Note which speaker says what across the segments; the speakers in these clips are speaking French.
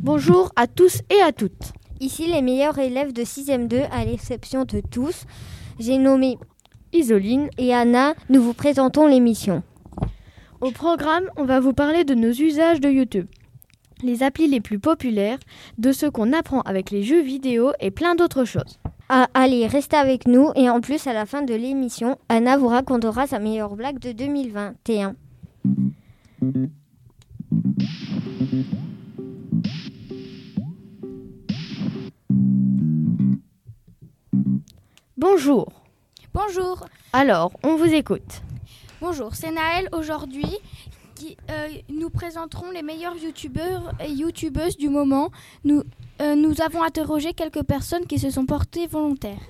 Speaker 1: Bonjour à tous et à toutes.
Speaker 2: Ici les meilleurs élèves de 6e 2 à l'exception de tous. J'ai nommé
Speaker 1: Isoline
Speaker 2: et Anna. Nous vous présentons l'émission.
Speaker 1: Au programme, on va vous parler de nos usages de YouTube, les applis les plus populaires, de ce qu'on apprend avec les jeux vidéo et plein d'autres choses.
Speaker 2: Ah, allez, restez avec nous et en plus à la fin de l'émission, Anna vous racontera sa meilleure blague de 2021.
Speaker 1: Bonjour.
Speaker 3: Bonjour.
Speaker 1: Alors, on vous écoute.
Speaker 3: Bonjour, c'est Naël aujourd'hui. Qui, euh, nous présenterons les meilleurs youtubeurs et youtubeuses du moment. Nous, euh, nous avons interrogé quelques personnes qui se sont portées volontaires.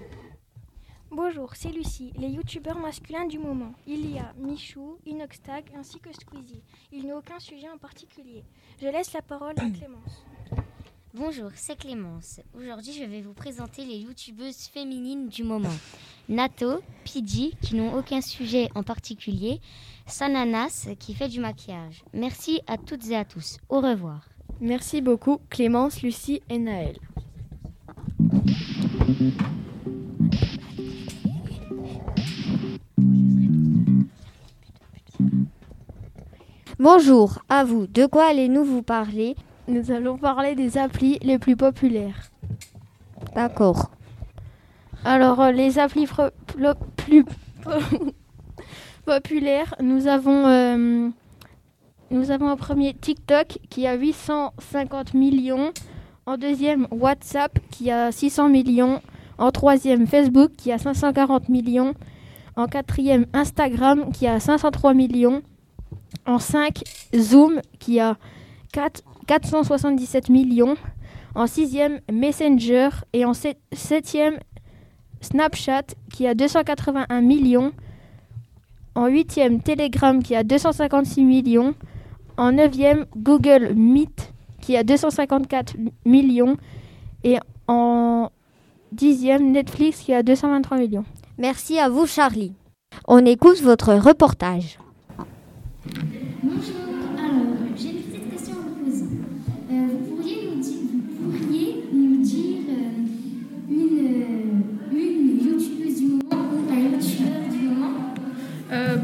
Speaker 4: Bonjour, c'est Lucie, les youtubeurs masculins du moment. Il y a Michou, Inoxtag ainsi que Squeezie. Il n'y a aucun sujet en particulier. Je laisse la parole à Clémence.
Speaker 5: Bonjour, c'est Clémence. Aujourd'hui, je vais vous présenter les youtubeuses féminines du moment. Nato, Pidgey, qui n'ont aucun sujet en particulier, Sananas, qui fait du maquillage. Merci à toutes et à tous. Au revoir.
Speaker 1: Merci beaucoup, Clémence, Lucie et Naël.
Speaker 2: Bonjour, à vous. De quoi allez-nous vous parler
Speaker 1: Nous allons parler des applis les plus populaires.
Speaker 2: D'accord.
Speaker 1: Alors, euh, les applis plo- plus populaires, nous avons, euh, nous avons en premier TikTok qui a 850 millions. En deuxième, WhatsApp qui a 600 millions. En troisième, Facebook qui a 540 millions. En quatrième, Instagram qui a 503 millions. En 5, Zoom qui a 4 477 millions. En sixième, Messenger. Et en sept- septième, Snapchat qui a 281 millions. En huitième, Telegram qui a 256 millions. En neuvième, Google Meet qui a 254 millions. Et en dixième, Netflix qui a 223 millions.
Speaker 2: Merci à vous, Charlie. On écoute votre reportage.
Speaker 6: Bonjour, alors j'ai une question à vous poser. Euh, vous, pourriez nous dire, euh, une, euh, une youtubeuse du moment ou un youtubeur du moment?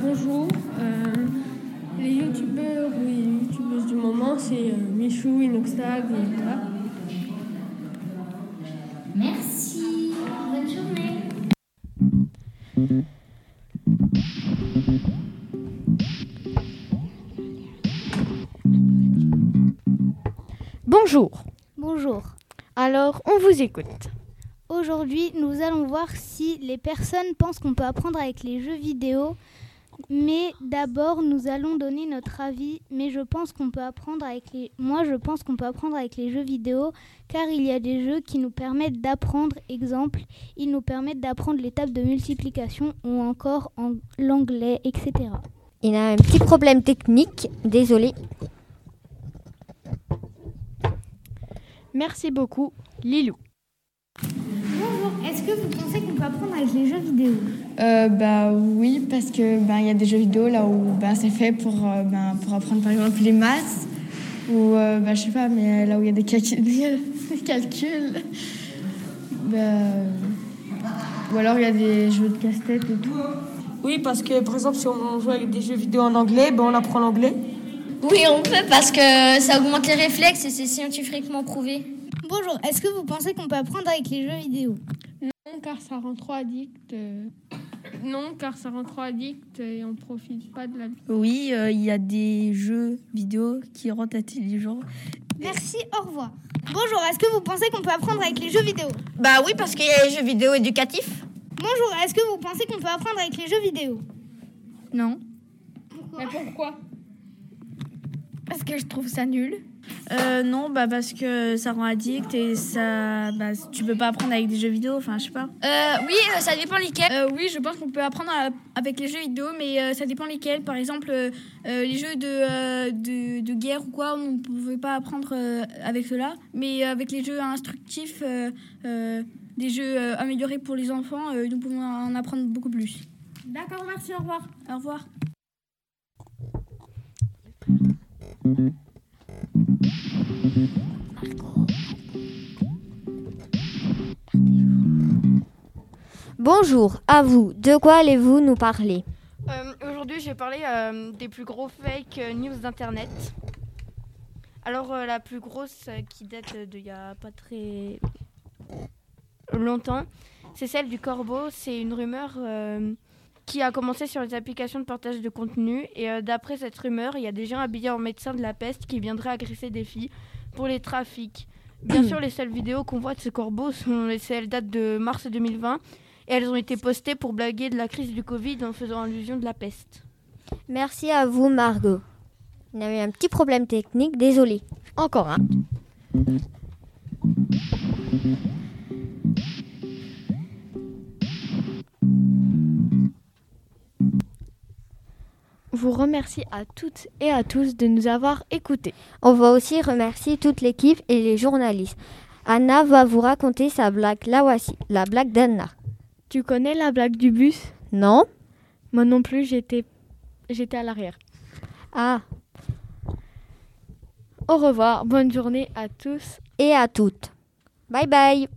Speaker 7: Bonjour. Les youtubeurs ou les youtubeuses du moment, c'est Michou, Inoxtag et voilà.
Speaker 1: Bonjour.
Speaker 3: Bonjour.
Speaker 1: Alors, on vous écoute.
Speaker 3: Aujourd'hui, nous allons voir si les personnes pensent qu'on peut apprendre avec les jeux vidéo. Mais d'abord, nous allons donner notre avis. Mais je pense qu'on peut apprendre avec les. Moi, je pense qu'on peut apprendre avec les jeux vidéo, car il y a des jeux qui nous permettent d'apprendre. Exemple, ils nous permettent d'apprendre les tables de multiplication ou encore en l'anglais, etc.
Speaker 2: Il a un petit problème technique, désolé.
Speaker 1: Merci beaucoup, Lilou.
Speaker 6: Bonjour, est-ce que vous pensez qu'on peut apprendre avec les jeux vidéo?
Speaker 8: Euh, bah oui, parce que ben il y a des jeux vidéo là où ben, c'est fait pour, euh, ben, pour apprendre par exemple les maths ou euh, ben, je sais pas, mais là où il y a des, calculs, des calculs. Ben, ou alors il y a des jeux de casse-tête et tout.
Speaker 7: Oui, parce que par exemple, si on joue avec des jeux vidéo en anglais, ben, on apprend l'anglais.
Speaker 9: Oui, on peut parce que ça augmente les réflexes et c'est scientifiquement prouvé.
Speaker 3: Bonjour, est-ce que vous pensez qu'on peut apprendre avec les jeux vidéo?
Speaker 7: Non, car ça rend trop addict. euh, Non, car ça rend trop addict et on profite pas de la vie.
Speaker 10: Oui, euh, il y a des jeux vidéo qui rendent intelligent.
Speaker 3: Merci, au revoir. Bonjour, est-ce que vous pensez qu'on peut apprendre avec les jeux vidéo?
Speaker 9: Bah oui, parce qu'il y a les jeux vidéo éducatifs.
Speaker 3: Bonjour, est-ce que vous pensez qu'on peut apprendre avec les jeux vidéo?
Speaker 8: Non,
Speaker 7: Mais pourquoi?
Speaker 8: Parce que je trouve ça nul.
Speaker 10: Euh, non, bah parce que ça rend addict et ça, bah, tu peux pas apprendre avec des jeux vidéo. Enfin, je sais pas.
Speaker 9: Euh, oui, euh, ça dépend lesquels.
Speaker 8: Oui, je pense qu'on peut apprendre à- avec les jeux vidéo, mais ça dépend lesquels. Par exemple, les jeux de, de, de guerre ou quoi, on ne pouvait pas apprendre avec cela. Mais avec les jeux instructifs, des jeux améliorés pour les enfants, nous pouvons en apprendre beaucoup plus.
Speaker 6: D'accord, merci, au revoir.
Speaker 8: Au revoir.
Speaker 6: Bonjour,
Speaker 2: à vous. De quoi allez-vous nous parler
Speaker 11: Euh, Aujourd'hui, je vais parler euh, des plus gros fake news d'Internet. Alors, euh, la plus grosse qui date d'il n'y a pas très longtemps, c'est celle du corbeau. C'est une rumeur qui a commencé sur les applications de partage de contenu. Et euh, d'après cette rumeur, il y a des gens habillés en médecins de la peste qui viendraient agresser des filles pour les trafics. Bien sûr, les seules vidéos qu'on voit de ce corbeau sont les celles datent de mars 2020 et elles ont été postées pour blaguer de la crise du Covid en faisant allusion de la peste.
Speaker 2: Merci à vous, Margot. On a eu un petit problème technique, désolé. Encore un.
Speaker 1: Vous remercie à toutes et à tous de nous avoir écoutés.
Speaker 2: On va aussi remercier toute l'équipe et les journalistes. Anna va vous raconter sa blague. La voici, la blague d'Anna.
Speaker 1: Tu connais la blague du bus?
Speaker 2: Non
Speaker 1: Moi non plus, j'étais j'étais à l'arrière.
Speaker 2: Ah.
Speaker 1: Au revoir, bonne journée à tous
Speaker 2: et à toutes. Bye bye